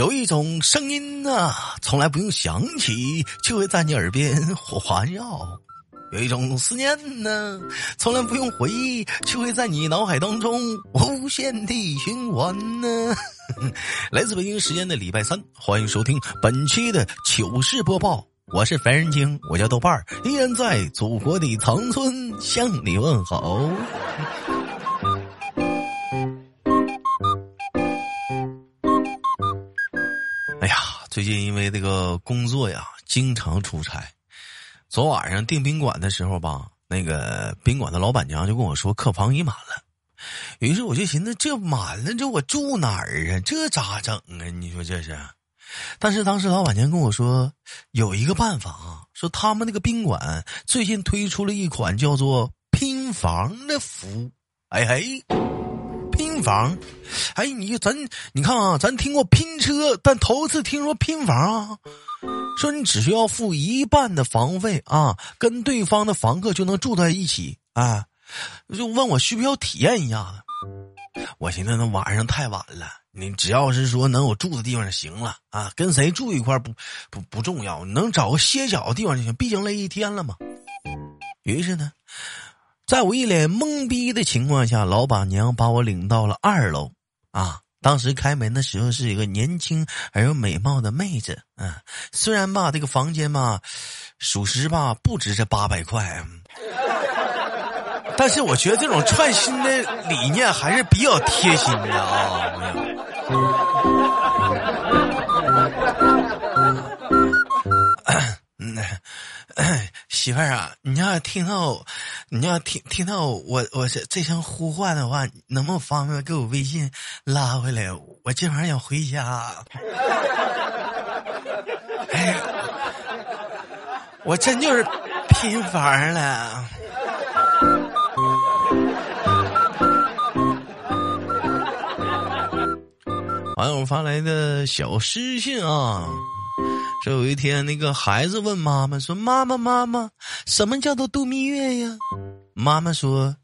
有一种声音呢，从来不用想起，就会在你耳边环绕；有一种思念呢，从来不用回忆，就会在你脑海当中无限地循环呢。来自北京时间的礼拜三，欢迎收听本期的糗事播报。我是凡人精，我叫豆瓣儿，依然在祖国的长春向你问好。最近因为这个工作呀，经常出差。昨晚上订宾馆的时候吧，那个宾馆的老板娘就跟我说客房已满了。于是我就寻思，这满了，这我住哪儿啊？这咋整啊？你说这是？但是当时老板娘跟我说，有一个办法啊，说他们那个宾馆最近推出了一款叫做拼房的服务。哎嘿。房，哎，你咱你看啊，咱听过拼车，但头一次听说拼房啊。说你只需要付一半的房费啊，跟对方的房客就能住在一起啊。就问我需不需要体验一下子？我寻思那晚上太晚了，你只要是说能有住的地方就行了啊。跟谁住一块不不不重要，能找个歇脚的地方就行，毕竟累一天了嘛。于是呢。在我一脸懵逼的情况下，老板娘把我领到了二楼。啊，当时开门的时候是一个年轻而又美貌的妹子。嗯，虽然吧，这个房间吧，属实吧，不值这八百块。但是我觉得这种创新的理念还是比较贴心的啊。媳妇儿啊，你要听到，你要听听到我我这这声呼唤的话，能不能方便给我微信拉回来？我今晚想回家。哎，我真就是拼房了。网友发来的小私信啊。说有一天，那个孩子问妈妈说：“妈妈，妈妈，什么叫做度蜜月呀？”妈妈说：“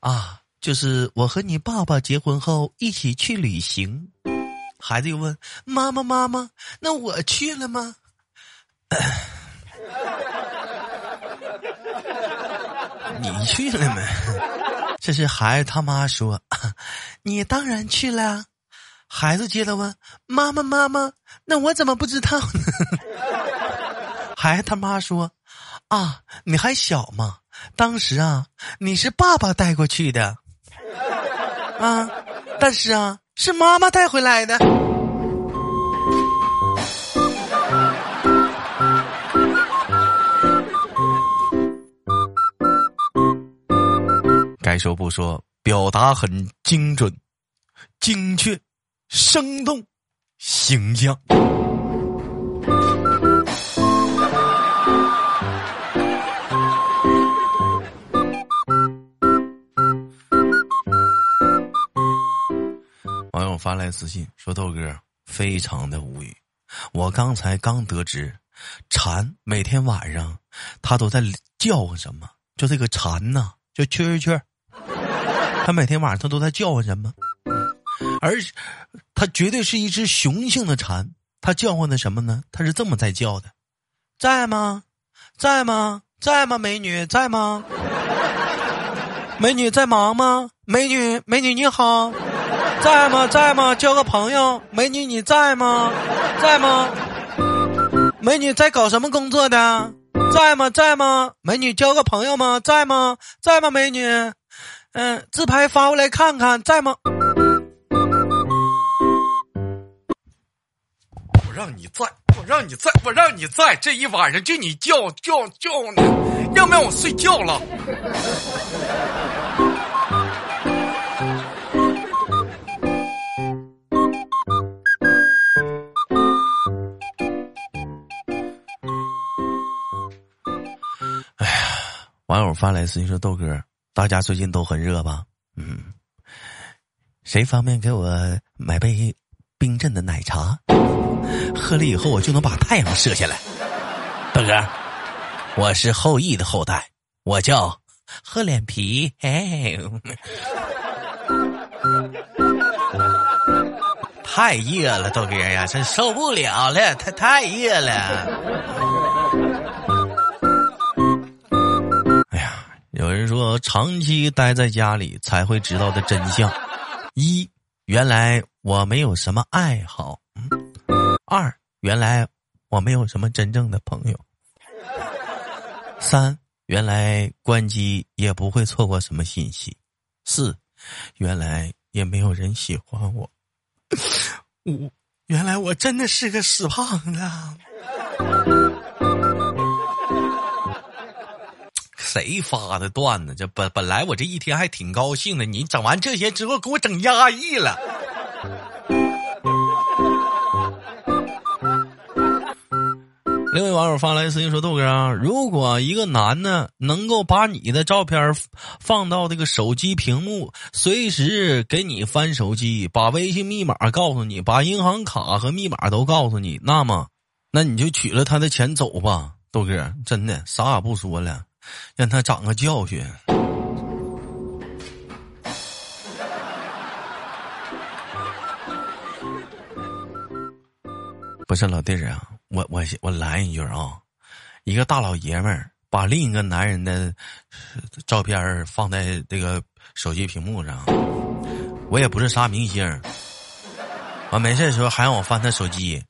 啊，就是我和你爸爸结婚后一起去旅行。”孩子又问：“妈妈，妈妈，那我去了吗？” 你去了没？这是孩子他妈说：“你当然去了。”孩子接着问：“妈妈，妈妈，那我怎么不知道呢？” 孩子他妈说：“啊，你还小嘛，当时啊，你是爸爸带过去的，啊，但是啊，是妈妈带回来的。”该说不说，表达很精准、精确。生动，形象。网友发来私信说：“豆哥，非常的无语。我刚才刚得知，蝉每天晚上它都在叫唤什么？就这个蝉呐，就蛐蛐，它每天晚上它都在叫唤什么？”而，它绝对是一只雄性的蝉。它叫唤的什么呢？它是这么在叫的：“在吗？在吗？在吗？美女在吗？美女在忙吗？美女，美女你好，在吗？在吗？交个朋友。美女你在吗？在吗？美女在搞什么工作的？在吗？在吗？美女交个朋友吗？在吗？在吗？美女，嗯，自拍发过来看看，在吗？”我让你在，我让你在，我让你在，这一晚上就你叫叫叫你，要不然我睡觉了。网友发来私信说：“豆哥，大家最近都很热吧？嗯，谁方便给我买杯冰镇的奶茶？”喝了以后，我就能把太阳射下来。豆哥，我是后羿的后代，我叫厚脸皮。嘿，太热了，豆哥呀，真受不了了，太太热了。长期待在家里才会知道的真相：一，原来我没有什么爱好；二，原来我没有什么真正的朋友；三，原来关机也不会错过什么信息；四，原来也没有人喜欢我。五原来我真的是个死胖子，谁发的段子？这本本来我这一天还挺高兴的，你整完这些之后，给我整压抑了。另位网友发来私信说：“豆哥啊，如果一个男的能够把你的照片放到这个手机屏幕，随时给你翻手机，把微信密码告诉你，把银行卡和密码都告诉你，那么，那你就取了他的钱走吧，豆哥，真的啥也不说了，让他长个教训。不是老弟儿啊。”我我我来一句啊，一个大老爷们儿把另一个男人的照片放在这个手机屏幕上，我也不是啥明星，我没事的时候还让我翻他手机，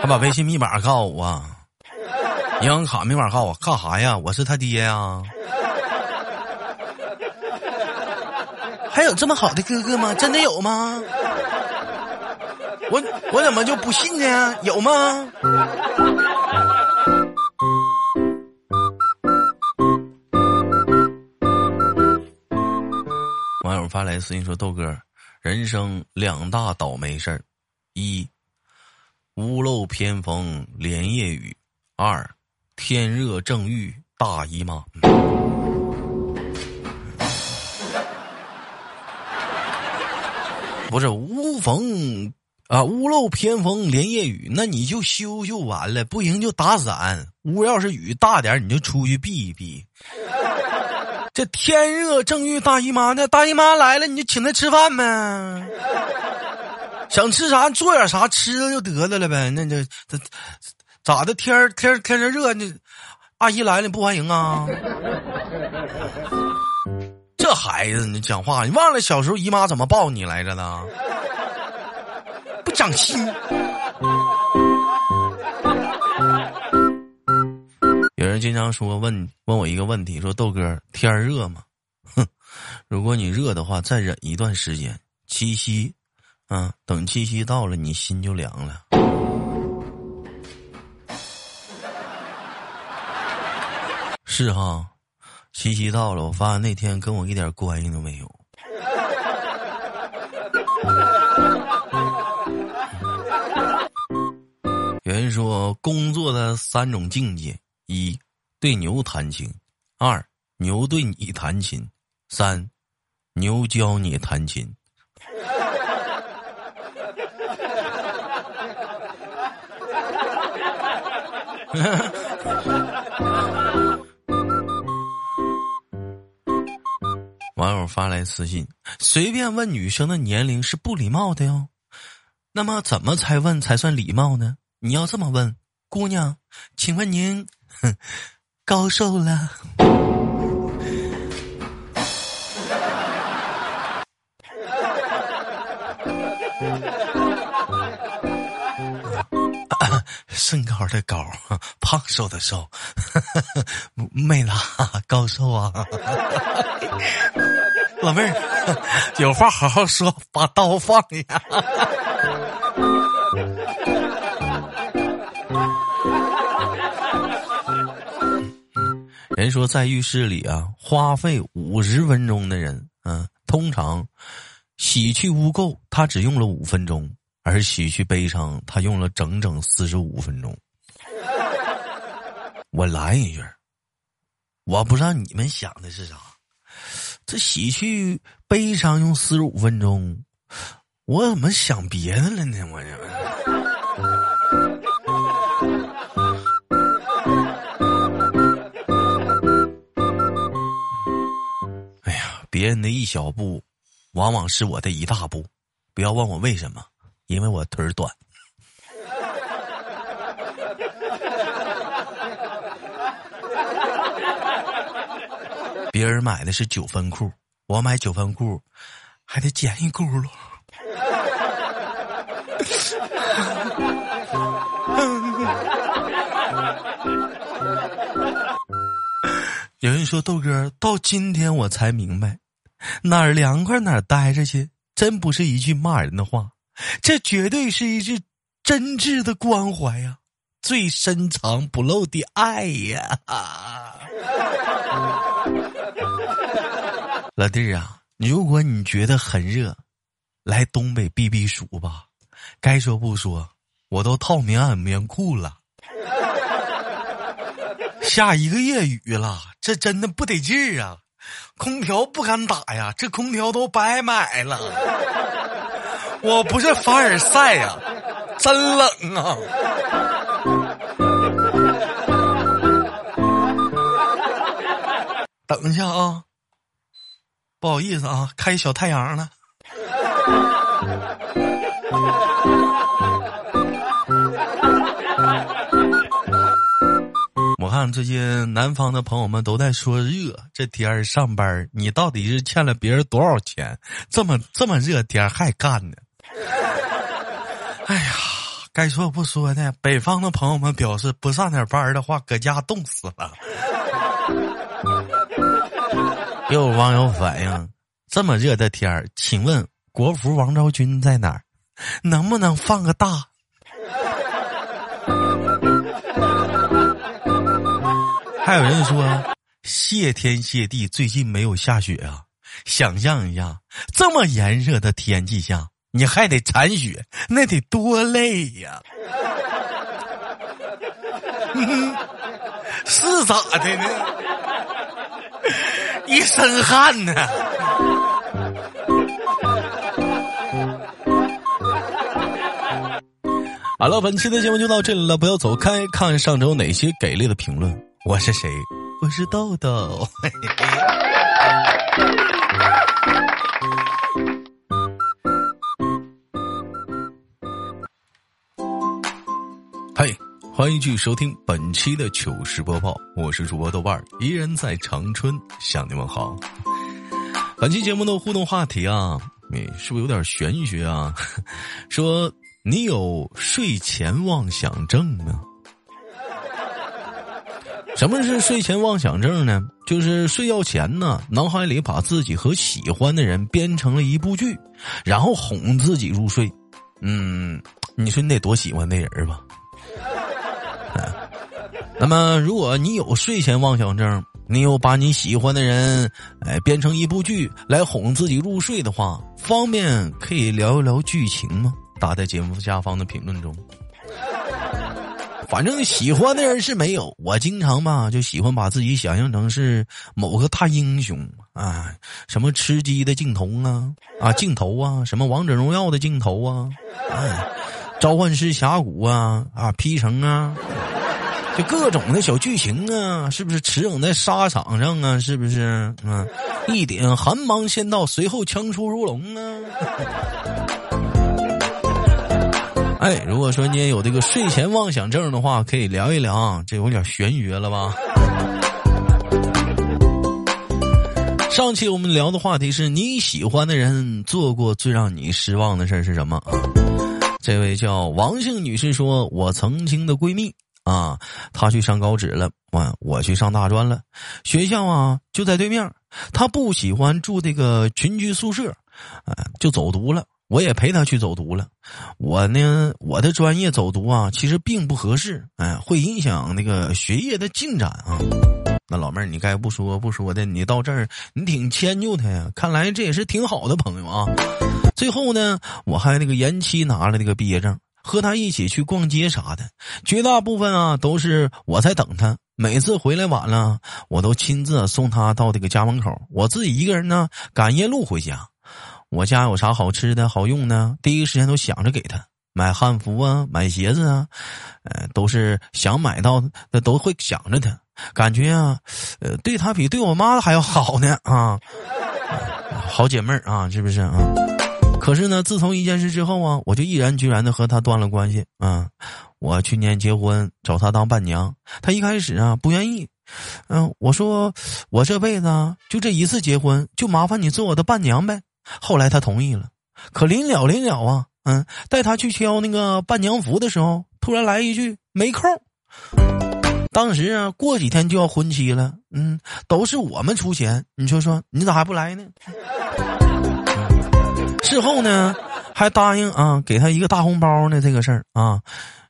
他把微信密码告诉我，银行卡密码告诉我，干啥呀？我是他爹呀！还有这么好的哥哥吗？真的有吗？我我怎么就不信呢？有吗？网友发来私信说：“豆哥，人生两大倒霉事儿：一屋漏偏逢连夜雨；二天热正遇大姨妈。”不是无逢。啊，屋漏偏逢连夜雨，那你就修修完了，不行就打伞。屋要是雨大点，你就出去避一避。这天热正遇大姨妈，那大姨妈来了，你就请她吃饭呗。想吃啥做点啥吃了就得了了呗。那这这咋的？天天天热热，你阿姨来了不欢迎啊？这孩子，你讲话，你忘了小时候姨妈怎么抱你来着呢？不长心。有人经常说问问我一个问题，说豆哥天热吗？哼，如果你热的话，再忍一段时间，七夕，啊，等七夕到了，你心就凉了。是哈，七夕到了，我发现那天跟我一点关系都没有。有人说，工作的三种境界：一对牛弹琴，二牛对你弹琴，三牛教你弹琴。网友发来私信：随便问女生的年龄是不礼貌的哟。那么，怎么才问才算礼貌呢？你要这么问，姑娘，请问您哼 高寿了？身高的高，胖瘦的瘦，没啦，高瘦啊！老妹儿，有话好好说，把刀放下。人说在浴室里啊，花费五十分钟的人，嗯，通常洗去污垢，他只用了五分钟；而洗去悲伤，他用了整整四十五分钟。我来一句，我不知道你们想的是啥，这洗去悲伤用四十五分钟，我怎么想别的了呢？我这。别人的一小步，往往是我的一大步。不要问我为什么，因为我腿儿短。别人买的是九分裤，我买九分裤还得剪一轱辘。有人说豆哥，到今天我才明白，哪儿凉快哪儿待着去，真不是一句骂人的话，这绝对是一句真挚的关怀呀，最深藏不露的爱呀！老弟儿啊，如果你觉得很热，来东北避避暑吧。该说不说，我都套棉袄棉裤了。下一个月雨了，这真的不得劲儿啊！空调不敢打呀，这空调都白买了。我不是凡尔赛呀，真冷啊！等一下啊，不好意思啊，开小太阳了。我看最近南方的朋友们都在说热，这天上班，你到底是欠了别人多少钱？这么这么热天还干呢？哎呀，该说不说的，北方的朋友们表示不上点班的话，搁家冻死了。又有网友反映，这么热的天儿，请问国服王昭君在哪儿？能不能放个大？还有人说，谢天谢地，最近没有下雪啊！想象一下，这么炎热的天气下，你还得铲雪，那得多累呀！是咋的呢？一身汗呢。好了，本期的节目就到这里了，不要走开，看上周哪些给力的评论。我是谁？我是豆豆。欢迎继续收听本期的糗事播报，我是主播豆瓣儿，依然在长春向你们好。本期节目的互动话题啊，你是不是有点玄学啊？说。你有睡前妄想症呢？什么是睡前妄想症呢？就是睡觉前呢，脑海里把自己和喜欢的人编成了一部剧，然后哄自己入睡。嗯，你说你得多喜欢那人吧？那么，如果你有睡前妄想症，你有把你喜欢的人哎编成一部剧来哄自己入睡的话，方便可以聊一聊剧情吗？打在节目下方的评论中，反正喜欢的人是没有。我经常吧，就喜欢把自己想象成是某个大英雄啊，什么吃鸡的镜头啊，啊镜头啊，什么王者荣耀的镜头啊，哎，召唤师峡谷啊，啊 P 城啊，就各种的小剧情啊，是不是驰骋在沙场上啊？是不是？嗯，一点寒芒先到，随后枪出如龙啊。哎，如果说你也有这个睡前妄想症的话，可以聊一聊，这有点玄学了吧？上期我们聊的话题是你喜欢的人做过最让你失望的事是什么？这位叫王姓女士说：“我曾经的闺蜜啊，他去上高职了，我我去上大专了，学校啊就在对面，他不喜欢住这个群居宿舍，啊，就走读了。”我也陪他去走读了，我呢，我的专业走读啊，其实并不合适，哎，会影响那个学业的进展啊。那老妹儿，你该不说不说的，你到这儿你挺迁就他呀？看来这也是挺好的朋友啊。最后呢，我还那个延期拿了那个毕业证，和他一起去逛街啥的，绝大部分啊都是我在等他。每次回来晚了，我都亲自送他到这个家门口，我自己一个人呢赶夜路回家。我家有啥好吃的好用的，第一时间都想着给他买汉服啊，买鞋子啊，呃，都是想买到的都会想着他，感觉啊，呃，对他比对我妈还要好呢啊。好姐妹儿啊，是不是啊？可是呢，自从一件事之后啊，我就毅然决然的和她断了关系啊。我去年结婚找她当伴娘，她一开始啊不愿意，嗯，我说我这辈子就这一次结婚，就麻烦你做我的伴娘呗。后来她同意了，可临了临了啊，嗯，带她去挑那个伴娘服的时候，突然来一句没空。当时啊，过几天就要婚期了，嗯，都是我们出钱，你说说，你咋还不来呢？事后呢，还答应啊，给他一个大红包呢，这个事儿啊，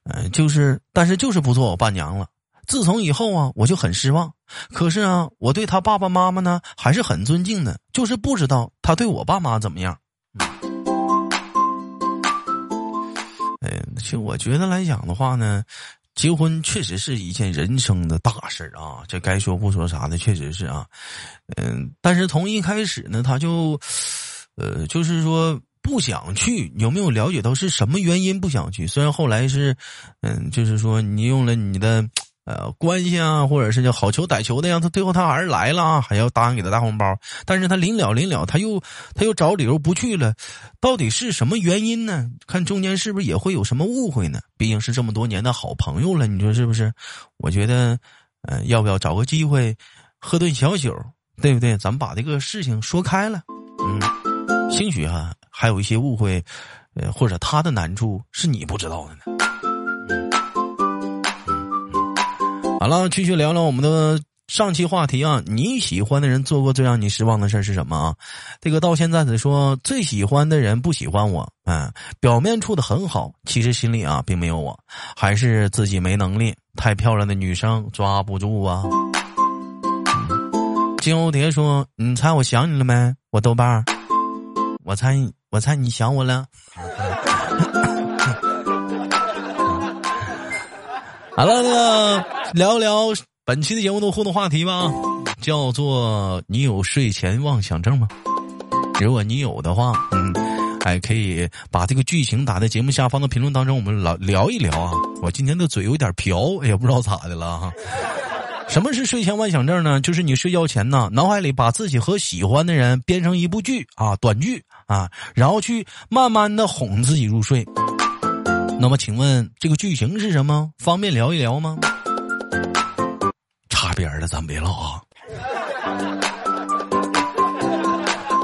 嗯，就是，但是就是不做我伴娘了。自从以后啊，我就很失望。可是啊，我对他爸爸妈妈呢，还是很尊敬的，就是不知道他对我爸妈怎么样。哎，其实我觉得来讲的话呢。结婚确实是一件人生的大事啊，这该说不说啥的，确实是啊，嗯，但是从一开始呢，他就，呃，就是说不想去，有没有了解到是什么原因不想去？虽然后来是，嗯，就是说你用了你的。呃，关系啊，或者是叫好求歹求的样，他最后他还是来了啊，还要答应给他大红包，但是他临了临了，他又他又找理由不去了，到底是什么原因呢？看中间是不是也会有什么误会呢？毕竟是这么多年的好朋友了，你说是不是？我觉得，呃，要不要找个机会喝顿小酒，对不对？咱们把这个事情说开了，嗯，兴许哈还有一些误会，呃，或者他的难处是你不知道的呢。好了，继续聊聊我们的上期话题啊！你喜欢的人做过最让你失望的事是什么啊？这个到现在只说最喜欢的人不喜欢我，嗯，表面处的很好，其实心里啊并没有我，还是自己没能力，太漂亮的女生抓不住啊。金欧蝶说：“你猜我想你了没？我豆瓣儿，我猜我猜你想我了。”好了，那个聊聊本期的节目的互动话题吧，叫做“你有睡前妄想症吗？”如果你有的话，嗯，还可以把这个剧情打在节目下方的评论当中，我们聊聊一聊啊。我今天的嘴有点瓢，也不知道咋的了哈。什么是睡前妄想症呢？就是你睡觉前呢，脑海里把自己和喜欢的人编成一部剧啊，短剧啊，然后去慢慢的哄自己入睡。那么，请问这个剧情是什么？方便聊一聊吗？差边的咱别唠啊。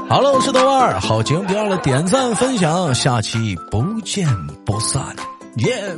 好了，我是豆瓣，好节目别忘了点赞分享，下期不见不散，耶。